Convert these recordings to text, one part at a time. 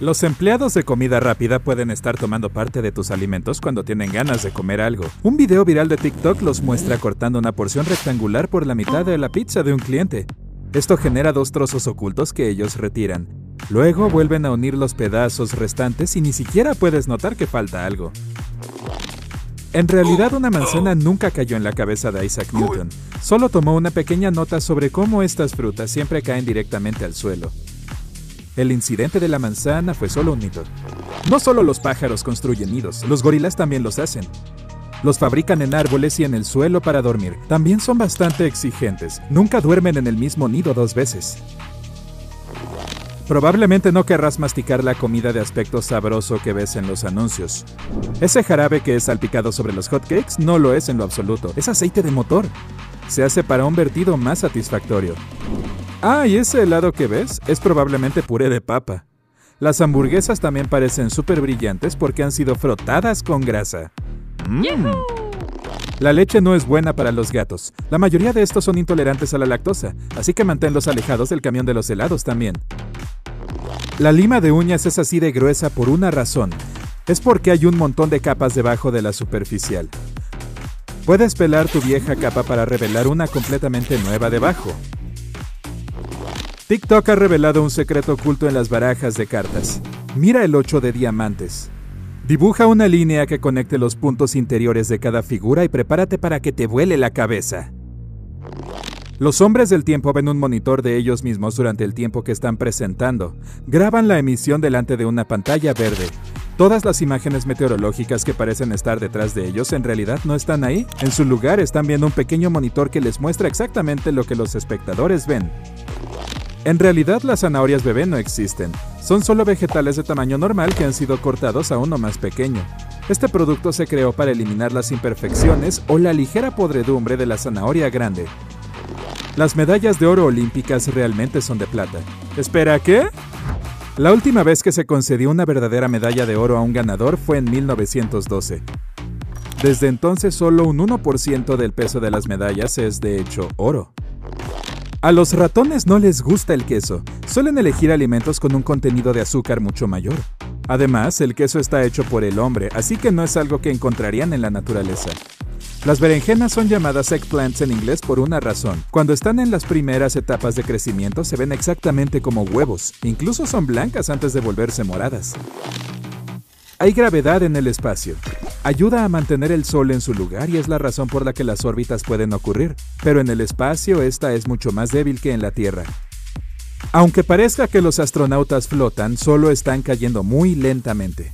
Los empleados de comida rápida pueden estar tomando parte de tus alimentos cuando tienen ganas de comer algo. Un video viral de TikTok los muestra cortando una porción rectangular por la mitad de la pizza de un cliente. Esto genera dos trozos ocultos que ellos retiran. Luego vuelven a unir los pedazos restantes y ni siquiera puedes notar que falta algo. En realidad una manzana nunca cayó en la cabeza de Isaac Newton, solo tomó una pequeña nota sobre cómo estas frutas siempre caen directamente al suelo. El incidente de la manzana fue solo un mito. No solo los pájaros construyen nidos, los gorilas también los hacen. Los fabrican en árboles y en el suelo para dormir. También son bastante exigentes. Nunca duermen en el mismo nido dos veces. Probablemente no querrás masticar la comida de aspecto sabroso que ves en los anuncios. Ese jarabe que es salpicado sobre los hotcakes no lo es en lo absoluto. Es aceite de motor. Se hace para un vertido más satisfactorio. Ah, y ese helado que ves es probablemente puré de papa. Las hamburguesas también parecen súper brillantes porque han sido frotadas con grasa. Mm. La leche no es buena para los gatos. La mayoría de estos son intolerantes a la lactosa, así que manténlos alejados del camión de los helados también. La lima de uñas es así de gruesa por una razón. Es porque hay un montón de capas debajo de la superficial. Puedes pelar tu vieja capa para revelar una completamente nueva debajo. TikTok ha revelado un secreto oculto en las barajas de cartas. Mira el 8 de diamantes. Dibuja una línea que conecte los puntos interiores de cada figura y prepárate para que te vuele la cabeza. Los hombres del tiempo ven un monitor de ellos mismos durante el tiempo que están presentando. Graban la emisión delante de una pantalla verde. Todas las imágenes meteorológicas que parecen estar detrás de ellos en realidad no están ahí. En su lugar están viendo un pequeño monitor que les muestra exactamente lo que los espectadores ven. En realidad las zanahorias bebé no existen, son solo vegetales de tamaño normal que han sido cortados a uno más pequeño. Este producto se creó para eliminar las imperfecciones o la ligera podredumbre de la zanahoria grande. Las medallas de oro olímpicas realmente son de plata. ¿Espera qué? La última vez que se concedió una verdadera medalla de oro a un ganador fue en 1912. Desde entonces solo un 1% del peso de las medallas es de hecho oro. A los ratones no les gusta el queso, suelen elegir alimentos con un contenido de azúcar mucho mayor. Además, el queso está hecho por el hombre, así que no es algo que encontrarían en la naturaleza. Las berenjenas son llamadas eggplants en inglés por una razón. Cuando están en las primeras etapas de crecimiento se ven exactamente como huevos, incluso son blancas antes de volverse moradas. Hay gravedad en el espacio. Ayuda a mantener el Sol en su lugar y es la razón por la que las órbitas pueden ocurrir, pero en el espacio esta es mucho más débil que en la Tierra. Aunque parezca que los astronautas flotan, solo están cayendo muy lentamente.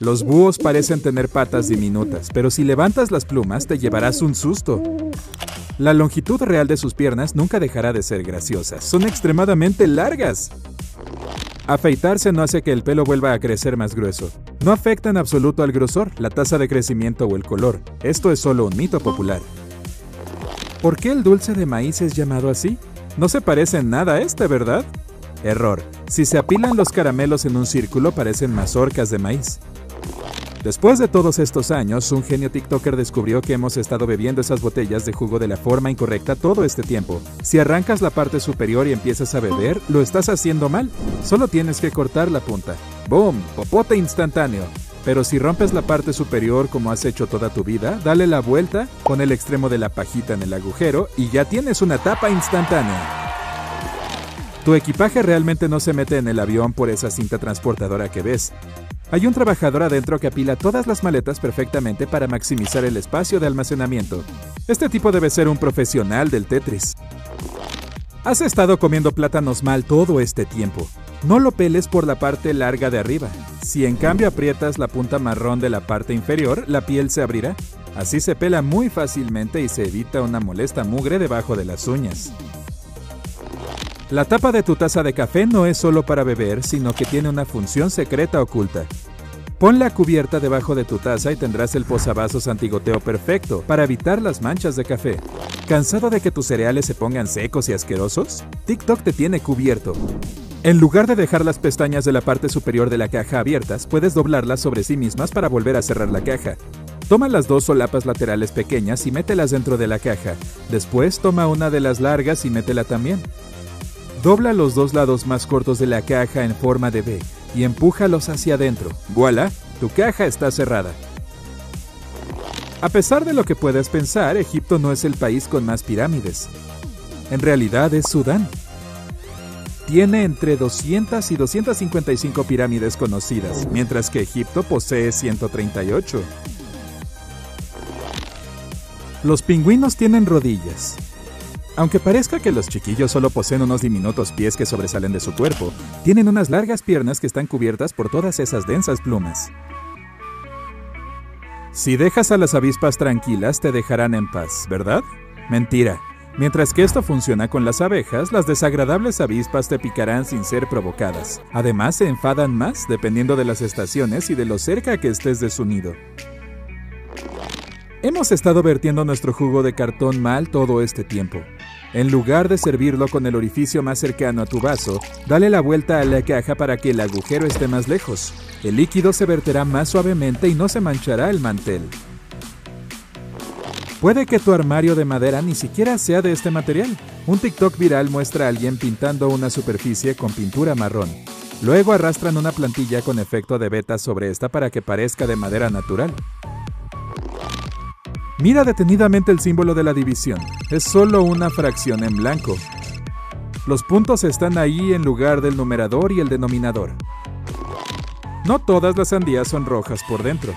Los búhos parecen tener patas diminutas, pero si levantas las plumas te llevarás un susto. La longitud real de sus piernas nunca dejará de ser graciosa, son extremadamente largas. Afeitarse no hace que el pelo vuelva a crecer más grueso. No afecta en absoluto al grosor, la tasa de crecimiento o el color. Esto es solo un mito popular. ¿Por qué el dulce de maíz es llamado así? No se parece en nada a este, ¿verdad? Error. Si se apilan los caramelos en un círculo parecen mazorcas de maíz. Después de todos estos años, un genio TikToker descubrió que hemos estado bebiendo esas botellas de jugo de la forma incorrecta todo este tiempo. Si arrancas la parte superior y empiezas a beber, lo estás haciendo mal. Solo tienes que cortar la punta. ¡Boom! Popote instantáneo. Pero si rompes la parte superior como has hecho toda tu vida, dale la vuelta, pon el extremo de la pajita en el agujero y ya tienes una tapa instantánea. Tu equipaje realmente no se mete en el avión por esa cinta transportadora que ves. Hay un trabajador adentro que apila todas las maletas perfectamente para maximizar el espacio de almacenamiento. Este tipo debe ser un profesional del Tetris. Has estado comiendo plátanos mal todo este tiempo. No lo peles por la parte larga de arriba. Si en cambio aprietas la punta marrón de la parte inferior, la piel se abrirá. Así se pela muy fácilmente y se evita una molesta mugre debajo de las uñas. La tapa de tu taza de café no es solo para beber, sino que tiene una función secreta oculta. Pon la cubierta debajo de tu taza y tendrás el posavasos antigoteo perfecto para evitar las manchas de café. ¿Cansado de que tus cereales se pongan secos y asquerosos? TikTok te tiene cubierto. En lugar de dejar las pestañas de la parte superior de la caja abiertas, puedes doblarlas sobre sí mismas para volver a cerrar la caja. Toma las dos solapas laterales pequeñas y mételas dentro de la caja. Después toma una de las largas y métela también. Dobla los dos lados más cortos de la caja en forma de V y empújalos hacia adentro. ¡Voilà! Tu caja está cerrada. A pesar de lo que puedas pensar, Egipto no es el país con más pirámides. En realidad es Sudán. Tiene entre 200 y 255 pirámides conocidas, mientras que Egipto posee 138. Los pingüinos tienen rodillas. Aunque parezca que los chiquillos solo poseen unos diminutos pies que sobresalen de su cuerpo, tienen unas largas piernas que están cubiertas por todas esas densas plumas. Si dejas a las avispas tranquilas, te dejarán en paz, ¿verdad? Mentira. Mientras que esto funciona con las abejas, las desagradables avispas te picarán sin ser provocadas. Además, se enfadan más dependiendo de las estaciones y de lo cerca que estés de su nido. Hemos estado vertiendo nuestro jugo de cartón mal todo este tiempo. En lugar de servirlo con el orificio más cercano a tu vaso, dale la vuelta a la caja para que el agujero esté más lejos. El líquido se verterá más suavemente y no se manchará el mantel. Puede que tu armario de madera ni siquiera sea de este material. Un TikTok viral muestra a alguien pintando una superficie con pintura marrón. Luego arrastran una plantilla con efecto de beta sobre esta para que parezca de madera natural. Mira detenidamente el símbolo de la división. Es solo una fracción en blanco. Los puntos están ahí en lugar del numerador y el denominador. No todas las sandías son rojas por dentro.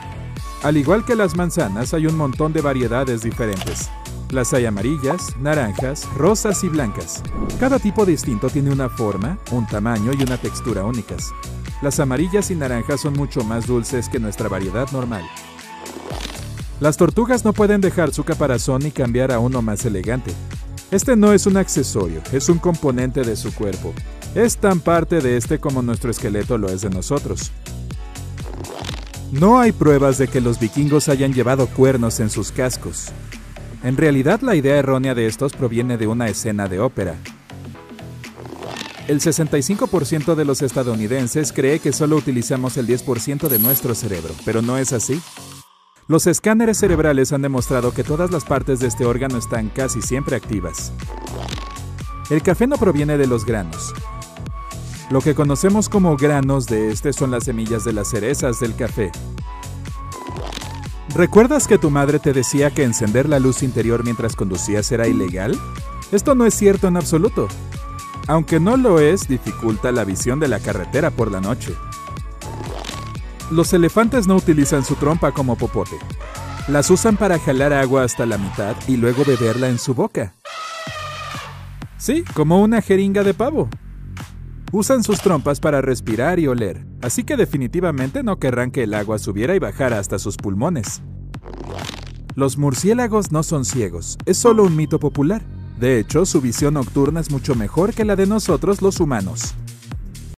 Al igual que las manzanas, hay un montón de variedades diferentes. Las hay amarillas, naranjas, rosas y blancas. Cada tipo distinto tiene una forma, un tamaño y una textura únicas. Las amarillas y naranjas son mucho más dulces que nuestra variedad normal. Las tortugas no pueden dejar su caparazón y cambiar a uno más elegante. Este no es un accesorio, es un componente de su cuerpo. Es tan parte de este como nuestro esqueleto lo es de nosotros. No hay pruebas de que los vikingos hayan llevado cuernos en sus cascos. En realidad la idea errónea de estos proviene de una escena de ópera. El 65% de los estadounidenses cree que solo utilizamos el 10% de nuestro cerebro, pero no es así. Los escáneres cerebrales han demostrado que todas las partes de este órgano están casi siempre activas. El café no proviene de los granos, lo que conocemos como granos de este son las semillas de las cerezas del café. ¿Recuerdas que tu madre te decía que encender la luz interior mientras conducías era ilegal? Esto no es cierto en absoluto. Aunque no lo es, dificulta la visión de la carretera por la noche. Los elefantes no utilizan su trompa como popote. Las usan para jalar agua hasta la mitad y luego beberla en su boca. Sí, como una jeringa de pavo. Usan sus trompas para respirar y oler, así que definitivamente no querrán que el agua subiera y bajara hasta sus pulmones. Los murciélagos no son ciegos, es solo un mito popular. De hecho, su visión nocturna es mucho mejor que la de nosotros los humanos.